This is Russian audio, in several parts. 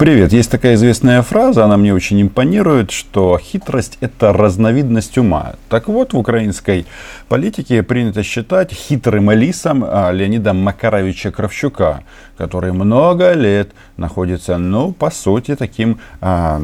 Привет. Есть такая известная фраза, она мне очень импонирует, что хитрость – это разновидность ума. Так вот, в украинской политике принято считать хитрым лисом а, Леонида Макаровича Кравчука, который много лет находится, ну, по сути, таким э,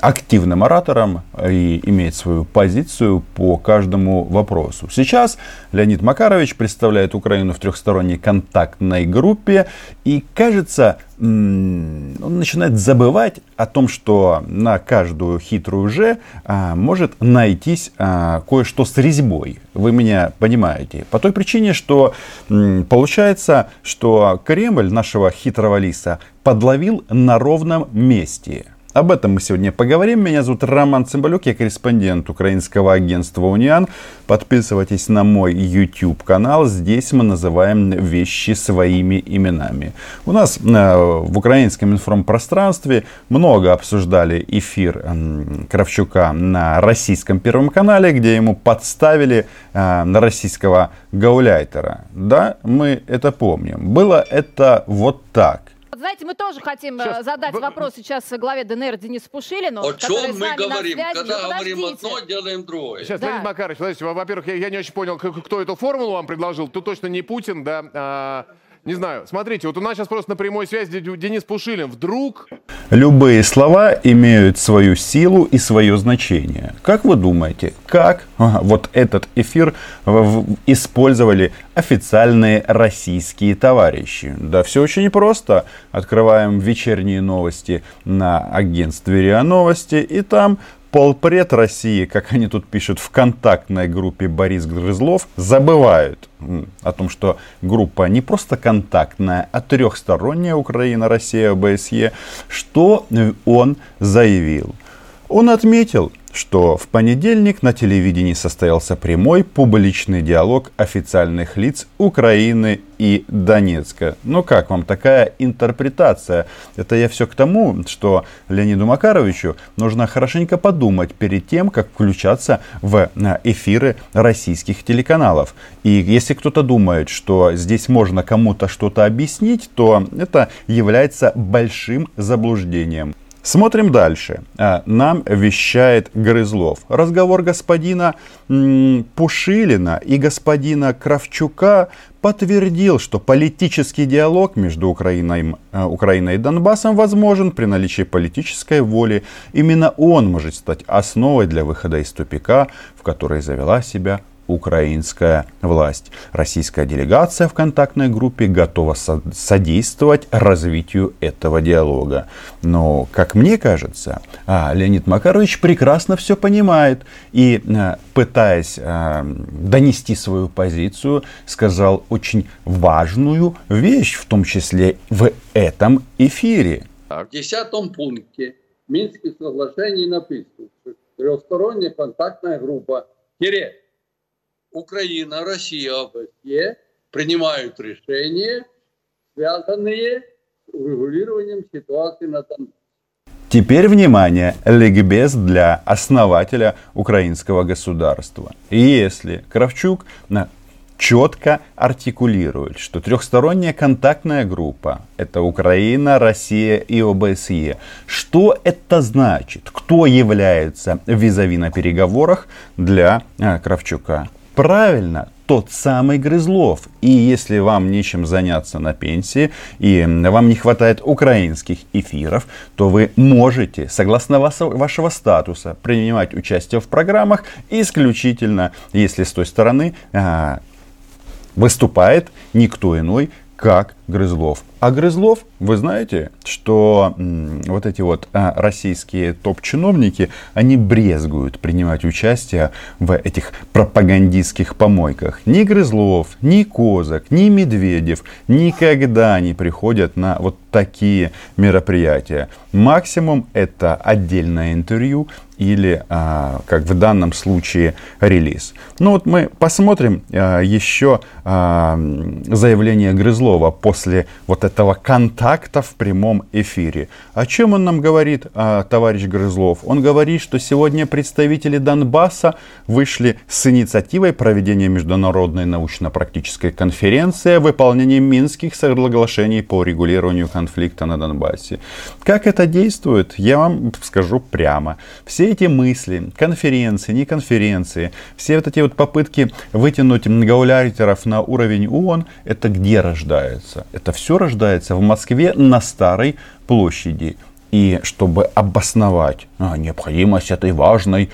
активным оратором и имеет свою позицию по каждому вопросу. Сейчас Леонид Макарович представляет Украину в трехсторонней контактной группе и, кажется, он начинает забывать о том, что на каждую хитрую же а, может найтись а, кое-что с резьбой. Вы меня понимаете. По той причине, что получается, что Кремль нашего хитрого лиса подловил на ровном месте. Об этом мы сегодня поговорим. Меня зовут Роман Цымбалюк, я корреспондент украинского агентства «Униан». Подписывайтесь на мой YouTube канал. Здесь мы называем вещи своими именами. У нас э, в украинском информпространстве много обсуждали эфир Кравчука на российском Первом канале, где ему подставили э, на российского гауляйтера. Да, мы это помним. Было это вот так знаете, мы тоже хотим э, сейчас, задать вы... вопрос сейчас главе ДНР Денису Пушилину. О чем мы говорим? Когда говорим одно, делаем другое. Сейчас, да. Леонид Макарович, подождите, во-первых, я, я не очень понял, кто эту формулу вам предложил. Тут точно не Путин, да. А, не знаю, смотрите, вот у нас сейчас просто на прямой связи Денис Пушилин. Вдруг... Любые слова имеют свою силу и свое значение. Как вы думаете, как вот этот эфир использовали официальные российские товарищи? Да все очень просто. Открываем вечерние новости на агентстве РИА Новости, и там полпред России, как они тут пишут в контактной группе Борис Грызлов, забывают о том, что группа не просто контактная, а трехсторонняя Украина, Россия, ОБСЕ. Что он заявил? Он отметил, что в понедельник на телевидении состоялся прямой публичный диалог официальных лиц Украины и Донецка. Ну как вам такая интерпретация? Это я все к тому, что Леониду Макаровичу нужно хорошенько подумать перед тем, как включаться в э, эфиры российских телеканалов. И если кто-то думает, что здесь можно кому-то что-то объяснить, то это является большим заблуждением. Смотрим дальше. А, нам вещает Грызлов. Разговор господина Пушилина и господина Кравчука подтвердил, что политический диалог между Украиной, э, Украиной и Донбассом возможен при наличии политической воли. Именно он может стать основой для выхода из тупика, в который завела себя украинская власть. Российская делегация в контактной группе готова содействовать развитию этого диалога. Но, как мне кажется, а, Леонид Макарович прекрасно все понимает и, а, пытаясь а, донести свою позицию, сказал очень важную вещь, в том числе в этом эфире. В десятом пункте Минских соглашений написано, что трехсторонняя контактная группа тире Украина, Россия, ОБСЕ принимают решения, связанные с урегулированием ситуации на Донбассе. Теперь, внимание, ликбез для основателя украинского государства. Если Кравчук четко артикулирует, что трехсторонняя контактная группа – это Украина, Россия и ОБСЕ. Что это значит? Кто является визави на переговорах для а, Кравчука? Правильно, тот самый Грызлов. И если вам нечем заняться на пенсии, и вам не хватает украинских эфиров, то вы можете, согласно вашего статуса, принимать участие в программах исключительно, если с той стороны а, выступает никто иной, как Грызлов. А Грызлов, вы знаете, что вот эти вот а, российские топ-чиновники, они брезгуют принимать участие в этих пропагандистских помойках. Ни Грызлов, ни Козак, ни Медведев никогда не приходят на вот такие мероприятия. Максимум это отдельное интервью или, а, как в данном случае, релиз. Ну вот мы посмотрим а, еще заявление Грызлова по после вот этого контакта так-то в прямом эфире. О чем он нам говорит, а, товарищ Грызлов? Он говорит, что сегодня представители Донбасса вышли с инициативой проведения международной научно-практической конференции о выполнении Минских соглашений по регулированию конфликта на Донбассе. Как это действует, я вам скажу прямо. Все эти мысли, конференции, не конференции, все вот эти вот попытки вытянуть гауляйтеров на уровень ООН, это где рождается? Это все рождается в Москве на Старой площади. И чтобы обосновать а, необходимость этой важной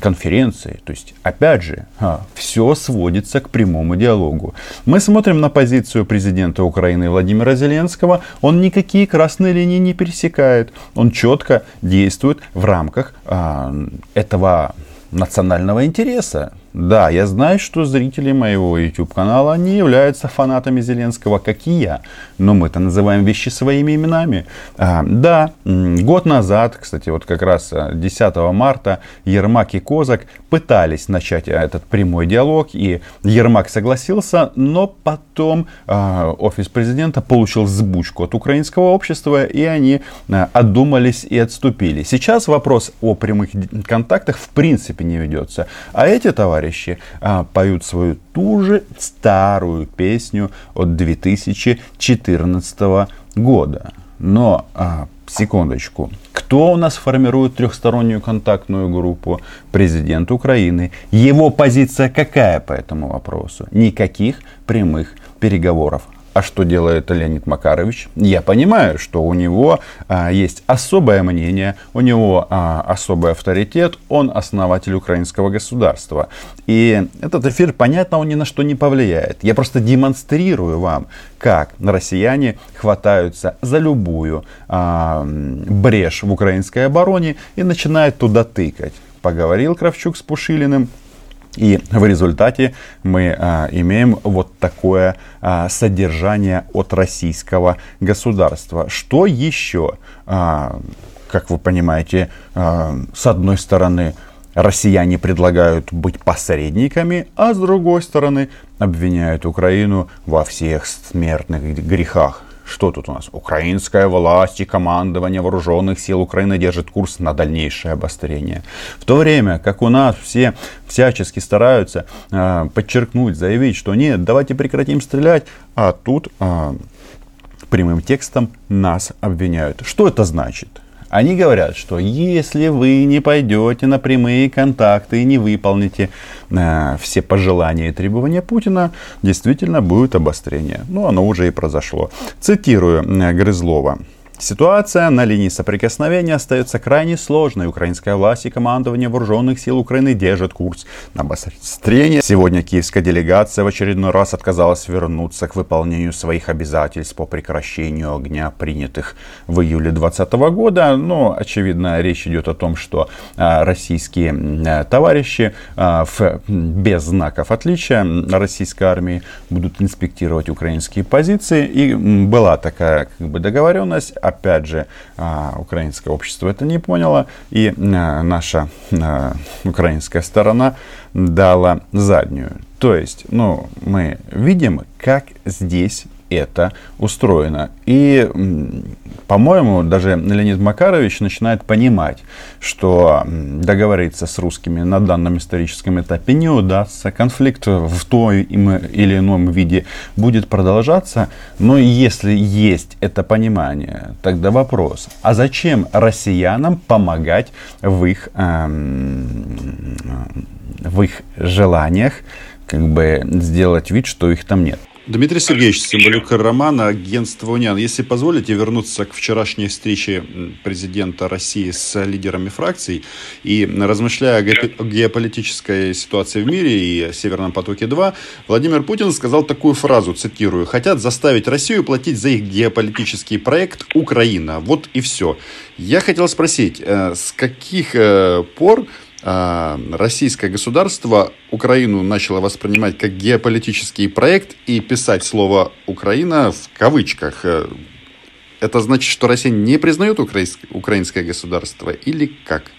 конференции, то есть, опять же, а, все сводится к прямому диалогу. Мы смотрим на позицию президента Украины Владимира Зеленского. Он никакие красные линии не пересекает. Он четко действует в рамках а, этого национального интереса. Да, я знаю, что зрители моего YouTube канала не являются фанатами Зеленского, как и я. Но мы-то называем вещи своими именами. А, да, год назад, кстати, вот как раз 10 а, марта Ермак и Козак пытались начать а, этот прямой диалог. И Ермак согласился, но потом а, офис президента получил сбучку от украинского общества. И они а, отдумались и отступили. Сейчас вопрос о прямых контактах в принципе не ведется. А эти товарищи товарищи а, поют свою ту же старую песню от 2014 года. Но, а, секундочку, кто у нас формирует трехстороннюю контактную группу? Президент Украины. Его позиция какая по этому вопросу? Никаких прямых переговоров. А что делает Леонид Макарович? Я понимаю, что у него а, есть особое мнение, у него а, особый авторитет, он основатель украинского государства. И этот эфир, понятно, он ни на что не повлияет. Я просто демонстрирую вам, как россияне хватаются за любую а, брешь в украинской обороне и начинают туда тыкать. Поговорил Кравчук с Пушилиным, и в результате мы а, имеем вот такое а, содержание от российского государства. Что еще, а, как вы понимаете, а, с одной стороны, россияне предлагают быть посредниками, а с другой стороны обвиняют Украину во всех смертных грехах. Что тут у нас? Украинская власть и командование вооруженных сил Украины держит курс на дальнейшее обострение. В то время как у нас все всячески стараются э, подчеркнуть, заявить, что нет, давайте прекратим стрелять, а тут э, прямым текстом нас обвиняют. Что это значит? Они говорят, что если вы не пойдете на прямые контакты и не выполните э, все пожелания и требования Путина, действительно будет обострение. Ну, оно уже и произошло. Цитирую э, Грызлова. Ситуация на линии соприкосновения остается крайне сложной. Украинская власть и командование вооруженных сил Украины держат курс на обострение. Сегодня киевская делегация в очередной раз отказалась вернуться к выполнению своих обязательств по прекращению огня, принятых в июле 2020 года. Но, очевидно, речь идет о том, что а, российские а, товарищи а, без знаков отличия российской армии будут инспектировать украинские позиции. И была такая как бы, договоренность опять же, а, украинское общество это не поняло, и а, наша а, украинская сторона дала заднюю. То есть, ну, мы видим, как здесь это устроено. И, по-моему, даже Леонид Макарович начинает понимать, что договориться с русскими на данном историческом этапе не удастся. Конфликт в том или ином виде будет продолжаться. Но если есть это понимание, тогда вопрос, а зачем россиянам помогать в их, эм, в их желаниях, как бы сделать вид, что их там нет? Дмитрий Сергеевич, Символюк Роман, агентство УНИАН. Если позволите вернуться к вчерашней встрече президента России с лидерами фракций и размышляя о геополитической ситуации в мире и Северном потоке-2, Владимир Путин сказал такую фразу, цитирую, «Хотят заставить Россию платить за их геополитический проект Украина». Вот и все. Я хотел спросить, э, с каких э, пор российское государство Украину начало воспринимать как геополитический проект и писать слово «Украина» в кавычках. Э, это значит, что Россия не признает украинское государство или как?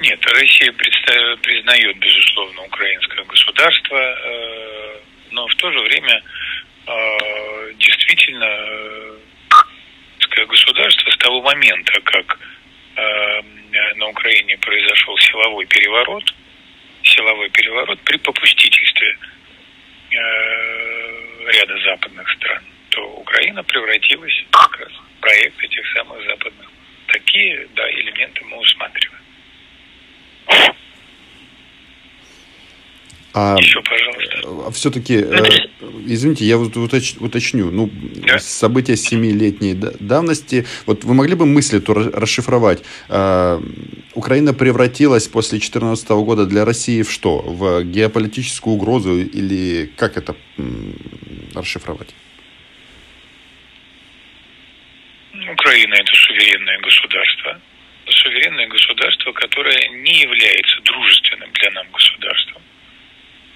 Нет, Россия признает, безусловно, украинское государство, э, но в то же время э, действительно государство с того момента, как на Украине произошел силовой переворот, силовой переворот при попустительстве э, ряда западных стран, то Украина превратилась как раз в проект этих самых западных. Такие, да, элементы мы усматриваем. А, Еще, пожалуйста. Все-таки, э, извините, я вот уточ, уточню. Ну, да? события семилетней давности. Вот вы могли бы мысль эту расшифровать? Э, Украина превратилась после 2014 года для России в что? В геополитическую угрозу или как это расшифровать? Украина это суверенное государство. Суверенное государство, которое не является дружественным для нам государством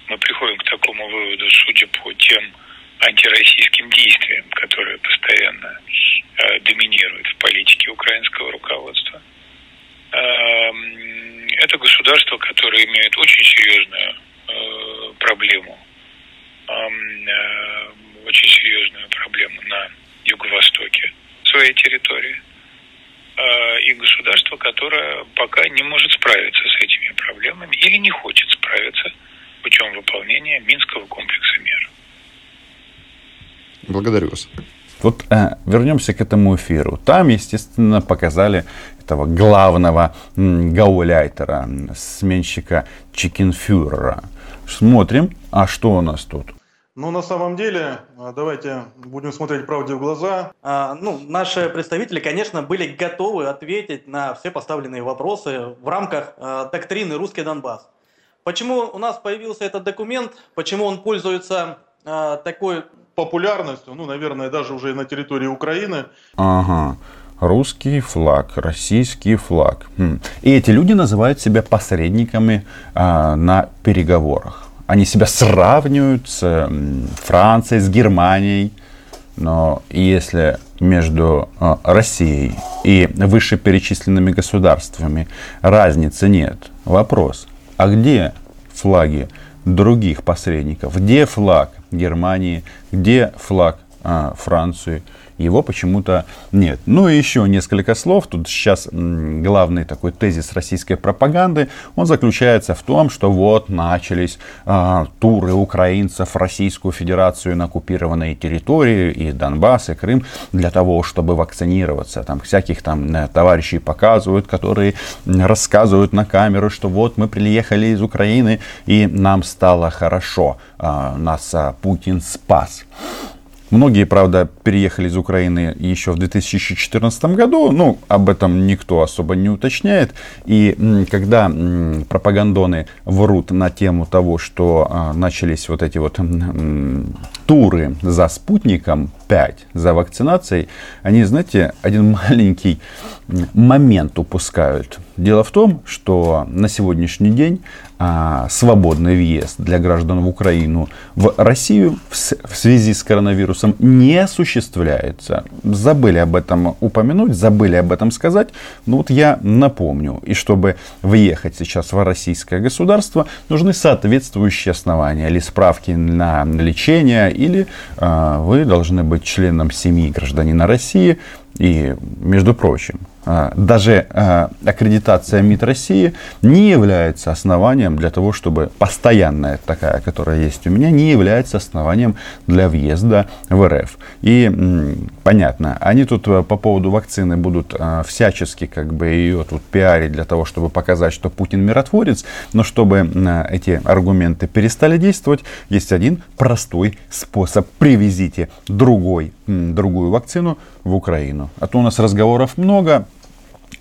мы приходим к такому выводу, судя по тем антироссийским действиям, которые постоянно э, доминируют в политике украинского руководства. Э, это государство, которое имеет очень серьезную э, проблему, эм, э, очень серьезную проблему на юго-востоке своей территории. И государство, которое пока не может справиться с этими проблемами или не хочет справиться путем выполнения Минского комплекса мер. Благодарю вас. Вот э, вернемся к этому эфиру. Там, естественно, показали этого главного м, гауляйтера, сменщика Чикенфюрера. Смотрим, а что у нас тут? Ну, на самом деле, а, давайте будем смотреть правде в глаза. А, ну, наши представители, конечно, были готовы ответить на все поставленные вопросы в рамках а, доктрины «Русский Донбасс». Почему у нас появился этот документ, почему он пользуется э, такой популярностью, ну, наверное, даже уже на территории Украины. Ага. Русский флаг, российский флаг. Хм. И эти люди называют себя посредниками э, на переговорах. Они себя сравнивают с э, Францией, с Германией. Но если между э, Россией и вышеперечисленными государствами разницы нет, вопрос, а где флаги других посредников? Где флаг Германии? Где флаг а, Франции? Его почему-то нет. Ну и еще несколько слов. Тут сейчас главный такой тезис российской пропаганды, он заключается в том, что вот начались э, туры украинцев в Российскую Федерацию на оккупированные территории, и Донбасс, и Крым, для того, чтобы вакцинироваться. Там всяких там э, товарищей показывают, которые рассказывают на камеру, что вот мы приехали из Украины, и нам стало хорошо, э, нас э, Путин спас. Многие, правда, переехали из Украины еще в 2014 году, ну, об этом никто особо не уточняет. И когда пропагандоны врут на тему того, что а, начались вот эти вот туры за спутником 5, за вакцинацией, они, знаете, один маленький момент упускают. Дело в том, что на сегодняшний день а, свободный въезд для граждан в Украину в Россию в, в связи с коронавирусом не осуществляется. Забыли об этом упомянуть, забыли об этом сказать. Ну вот я напомню. И чтобы въехать сейчас в российское государство, нужны соответствующие основания или справки на лечение, или а, вы должны быть членом семьи гражданина России. И, между прочим, даже а, аккредитация МИД России не является основанием для того, чтобы постоянная такая, которая есть у меня, не является основанием для въезда в РФ. И понятно, они тут а, по поводу вакцины будут всячески как бы ее тут пиарить для того, чтобы показать, что Путин миротворец, но чтобы эти аргументы перестали действовать, есть один простой способ. Привезите другой, другую вакцину в Украину. А то у нас разговоров много,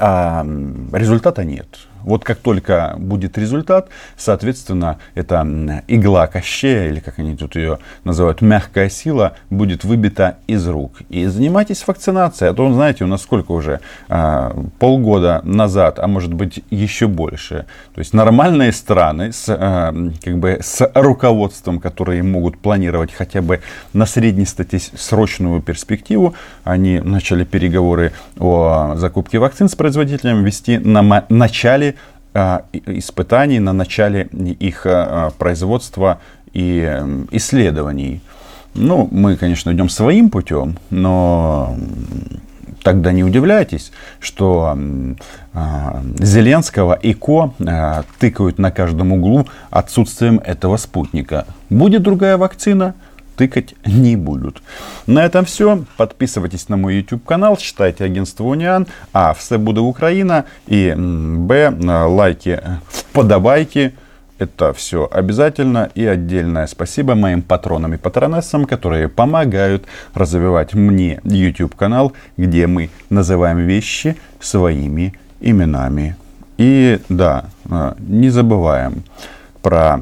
а результата нет. Вот как только будет результат, соответственно, эта игла кощея, или как они тут ее называют, мягкая сила, будет выбита из рук. И занимайтесь вакцинацией. А то, знаете, у нас сколько уже? А, полгода назад, а может быть еще больше. То есть нормальные страны с, а, как бы, с руководством, которые могут планировать хотя бы на среднесрочную перспективу, они начали переговоры о закупке вакцин с производителями вести на начале испытаний, на начале их а, производства и исследований. Ну, мы, конечно, идем своим путем, но тогда не удивляйтесь, что э, Зеленского и Ко э, тыкают на каждом углу отсутствием этого спутника. Будет другая вакцина, тыкать не будут. На этом все. Подписывайтесь на мой YouTube канал, читайте агентство Униан. А, все буде Украина. И Б, лайки, подавайки. Это все обязательно. И отдельное спасибо моим патронам и патронессам, которые помогают развивать мне YouTube канал, где мы называем вещи своими именами. И да, а, не забываем про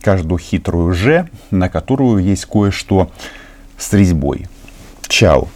каждую хитрую «ж», на которую есть кое-что с резьбой. Чао!